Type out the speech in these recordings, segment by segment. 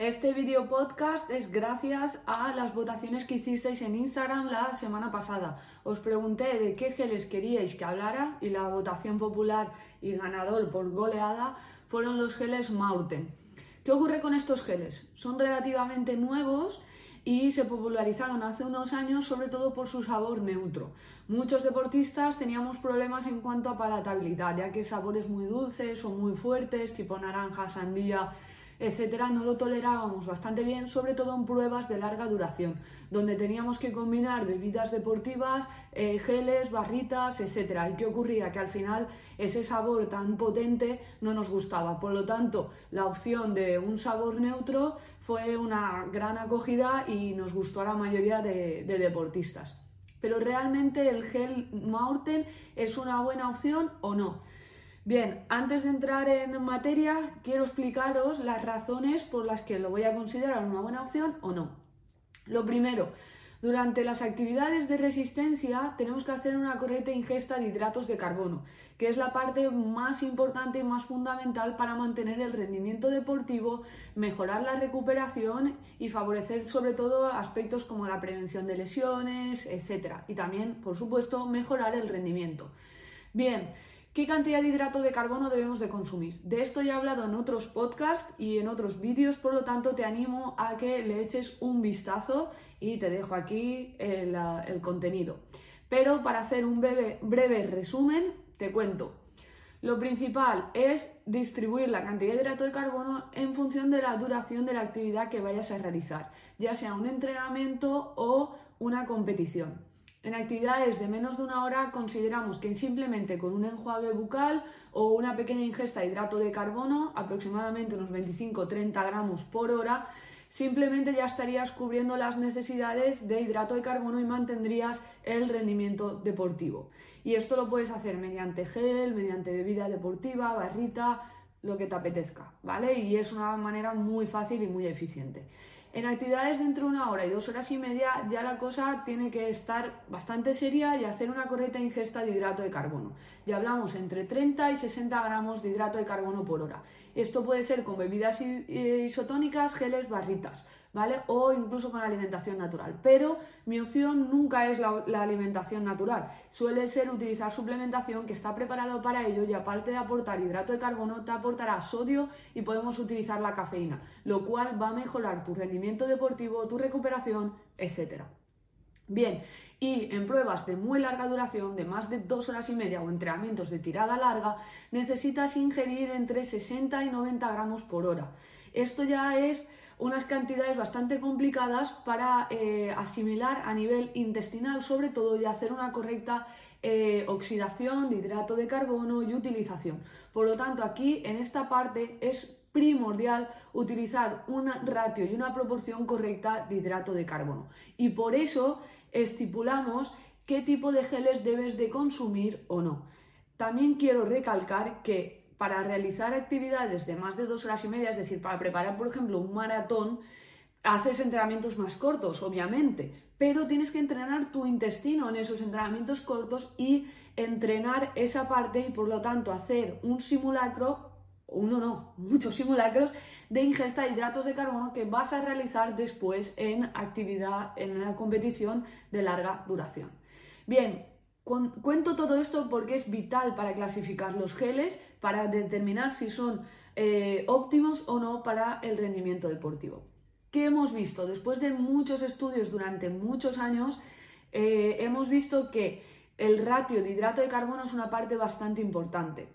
Este video podcast es gracias a las votaciones que hicisteis en Instagram la semana pasada. Os pregunté de qué geles queríais que hablara y la votación popular y ganador por goleada fueron los geles Maurten. ¿Qué ocurre con estos geles? Son relativamente nuevos y se popularizaron hace unos años sobre todo por su sabor neutro. Muchos deportistas teníamos problemas en cuanto a palatabilidad, ya que sabores muy dulces o muy fuertes, tipo naranja, sandía, etcétera, no lo tolerábamos bastante bien, sobre todo en pruebas de larga duración, donde teníamos que combinar bebidas deportivas, eh, geles, barritas, etcétera. ¿Y qué ocurría? Que al final ese sabor tan potente no nos gustaba. Por lo tanto, la opción de un sabor neutro fue una gran acogida y nos gustó a la mayoría de, de deportistas. Pero realmente el gel Maurten es una buena opción o no. Bien, antes de entrar en materia, quiero explicaros las razones por las que lo voy a considerar una buena opción o no. Lo primero, durante las actividades de resistencia tenemos que hacer una correcta ingesta de hidratos de carbono, que es la parte más importante y más fundamental para mantener el rendimiento deportivo, mejorar la recuperación y favorecer sobre todo aspectos como la prevención de lesiones, etc. Y también, por supuesto, mejorar el rendimiento. Bien, ¿Qué cantidad de hidrato de carbono debemos de consumir? De esto ya he hablado en otros podcasts y en otros vídeos, por lo tanto te animo a que le eches un vistazo y te dejo aquí el, contenido. Pero para hacer un breve, breve resumen, te cuento. Lo principal es distribuir la cantidad de hidrato de carbono en función de la duración de la actividad que vayas a realizar, ya sea un entrenamiento o una competición. En actividades de menos de una hora consideramos que simplemente con un enjuague bucal o una pequeña ingesta de hidrato de carbono, aproximadamente unos 25-30 gramos por hora, simplemente ya estarías cubriendo las necesidades de hidrato de carbono y mantendrías el rendimiento deportivo. Y esto lo puedes hacer mediante gel, mediante bebida deportiva, barrita, lo que te apetezca, ¿vale? Y es una manera muy fácil y muy eficiente. En actividades de entre una hora y dos horas y media ya la cosa tiene que estar bastante seria y hacer una correcta ingesta de hidrato de carbono. Ya hablamos entre 30 y 60 gramos de hidrato de carbono por hora. Esto puede ser con bebidas isotónicas, geles, barritas. ¿Vale? O incluso con alimentación natural. Pero mi opción nunca es la, alimentación natural. Suele ser utilizar suplementación que está preparado para ello y aparte de aportar hidrato de carbono, te aportará sodio y podemos utilizar la cafeína, lo cual va a mejorar tu rendimiento deportivo, tu recuperación, etc. Bien, y en pruebas de muy larga duración, de más de dos horas y media o entrenamientos de tirada larga, necesitas ingerir entre 60 y 90 gramos por hora. Esto ya es unas cantidades bastante complicadas para eh, asimilar a nivel intestinal, sobre todo, y hacer una correcta eh, oxidación de hidrato de carbono y utilización. Por lo tanto, aquí en esta parte es primordial utilizar un ratio y una proporción correcta de hidrato de carbono. Y por eso estipulamos qué tipo de geles debes de consumir o no. También quiero recalcar que para realizar actividades de más de dos horas y media, es decir, para preparar, por ejemplo, un maratón, haces entrenamientos más cortos, obviamente, pero tienes que entrenar tu intestino en esos entrenamientos cortos y entrenar esa parte y por lo tanto hacer un simulacro, uno no, muchos simulacros de ingesta de hidratos de carbono que vas a realizar después en actividad, en una competición de larga duración. Bien, cuento todo esto porque es vital para clasificar los geles, para determinar si son eh, óptimos o no para el rendimiento deportivo. ¿Qué hemos visto? Después de muchos estudios durante muchos años, eh, hemos visto que el ratio de hidrato de carbono es una parte bastante importante.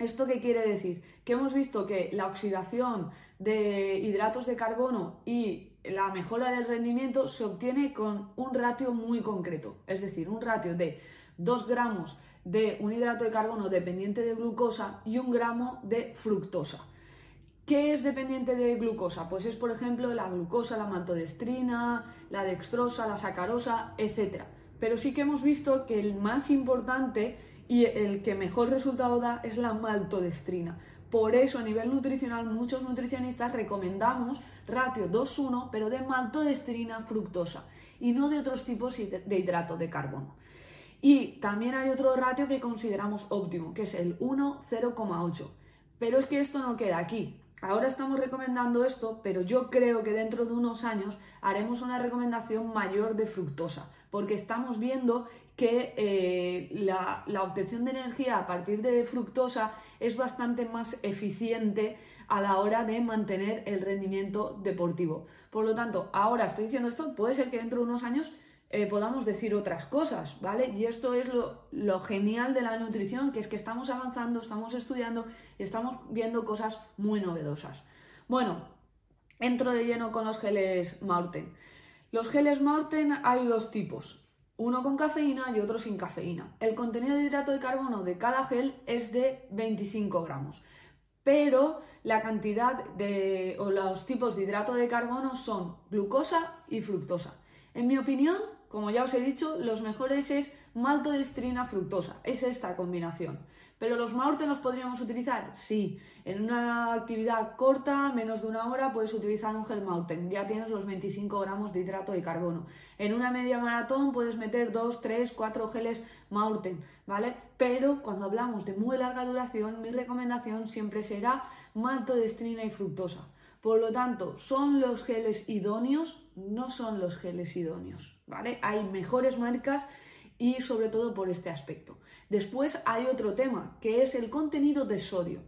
¿Esto qué quiere decir? Que hemos visto que la oxidación de hidratos de carbono y la mejora del rendimiento se obtiene con un ratio muy concreto, es decir, un ratio de 2 gramos de un hidrato de carbono dependiente de glucosa y un gramo de fructosa. ¿Qué es dependiente de glucosa? Pues es, por ejemplo, la glucosa, la maltodestrina, la dextrosa, la sacarosa, etc. Pero sí que hemos visto que el más importante y el que mejor resultado da es la maltodestrina. Por eso a nivel nutricional muchos nutricionistas recomendamos ratio 2-1, pero de maltodestrina fructosa y no de otros tipos de hidrato de carbono. Y también hay otro ratio que consideramos óptimo, que es el 1-0,8. Pero es que esto no queda aquí. ahora estamos recomendando esto, pero yo creo que dentro de unos años haremos una recomendación mayor de fructosa, porque estamos viendo que eh, la, obtención de energía a partir de fructosa es bastante más eficiente a la hora de mantener el rendimiento deportivo. Por lo tanto, ahora estoy diciendo esto, puede ser que dentro de unos años eh, podamos decir otras cosas, ¿vale? Y esto es lo, genial de la nutrición, que es que estamos avanzando, estamos estudiando y estamos viendo cosas muy novedosas. Bueno, entro de lleno con los geles Maurten. Los geles Maurten hay dos tipos, uno con cafeína y otro sin cafeína. El contenido de hidrato de carbono de cada gel es de 25 gramos, pero la cantidad de, o los tipos de hidrato de carbono son glucosa y fructosa. En mi opinión, como ya os he dicho, los mejores es maltodextrina fructosa, es esta combinación. ¿Pero los Maurten los podríamos utilizar? Sí. En una actividad corta, menos de una hora, puedes utilizar un gel Maurten. Ya tienes los 25 gramos de hidrato de carbono. En una media maratón puedes meter 2, 3, 4 geles Maurten, ¿vale? Pero cuando hablamos de muy larga duración, mi recomendación siempre será maltodextrina y fructosa. Por lo tanto, ¿son los geles idóneos? No son los geles idóneos. ¿vale? Hay mejores marcas y sobre todo por este aspecto. Después hay otro tema, que es el contenido de sodio.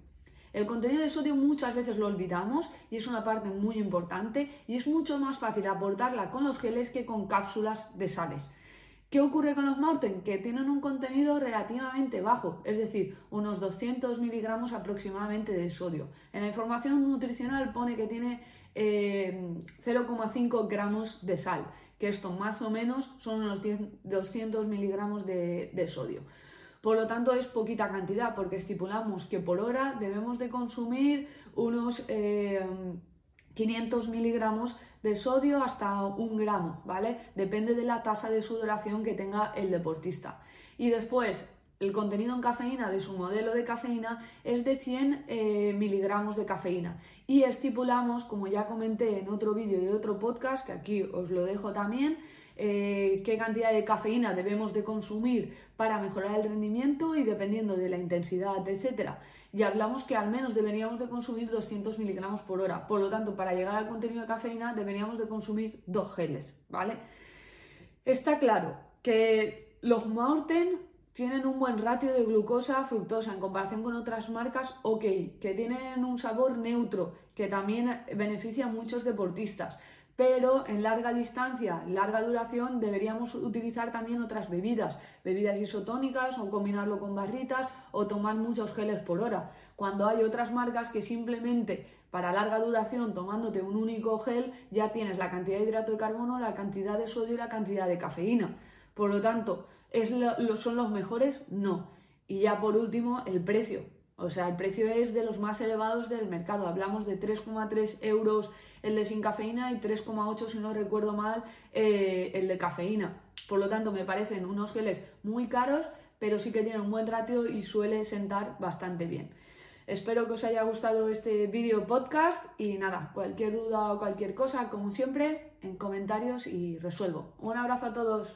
El contenido de sodio muchas veces lo olvidamos y es una parte muy importante y es mucho más fácil aportarla con los geles que con cápsulas de sales. ¿Qué ocurre con los Maurten? Que tienen un contenido relativamente bajo, es decir, unos 200 miligramos aproximadamente de sodio. En la información nutricional pone que tiene 0,5 eh, gramos de sal que esto más o menos son unos 200 miligramos de, sodio. Por lo tanto, es poquita cantidad porque estipulamos que por hora debemos de consumir unos 500 eh, miligramos de sodio hasta un gramo, ¿vale? Depende de la tasa de sudoración que tenga el deportista. Y después, el contenido en cafeína de su modelo de cafeína es de 100 eh, miligramos de cafeína y estipulamos, como ya comenté en otro vídeo y otro podcast, que aquí os lo dejo también, eh, qué cantidad de cafeína debemos de consumir para mejorar el rendimiento y dependiendo de la intensidad, etc. Y hablamos que al menos deberíamos de consumir 200 miligramos por hora. Por lo tanto, para llegar al contenido de cafeína deberíamos de consumir dos geles, ¿vale? Está claro que los Maurten tienen un buen ratio de glucosa fructosa en comparación con otras marcas, ok, que tienen un sabor neutro, que también beneficia a muchos deportistas. Pero en larga distancia, larga duración, deberíamos utilizar también otras bebidas, bebidas isotónicas o combinarlo con barritas o tomar muchos geles por hora. Cuando hay otras marcas que simplemente para larga duración, tomándote un único gel, ya tienes la cantidad de hidrato de carbono, la cantidad de sodio y la cantidad de cafeína. Por lo tanto, ¿son los mejores? No. Y ya por último, el precio. O sea, el precio es de los más elevados del mercado. Hablamos de 3,3 euros el de sin cafeína y 3,8, si no recuerdo mal, eh, el de cafeína. Por lo tanto, me parecen unos geles muy caros, pero sí que tienen un buen ratio y suele sentar bastante bien. Espero que os haya gustado este vídeo podcast y nada, cualquier duda o cualquier cosa, como siempre, en comentarios y resuelvo. Un abrazo a todos.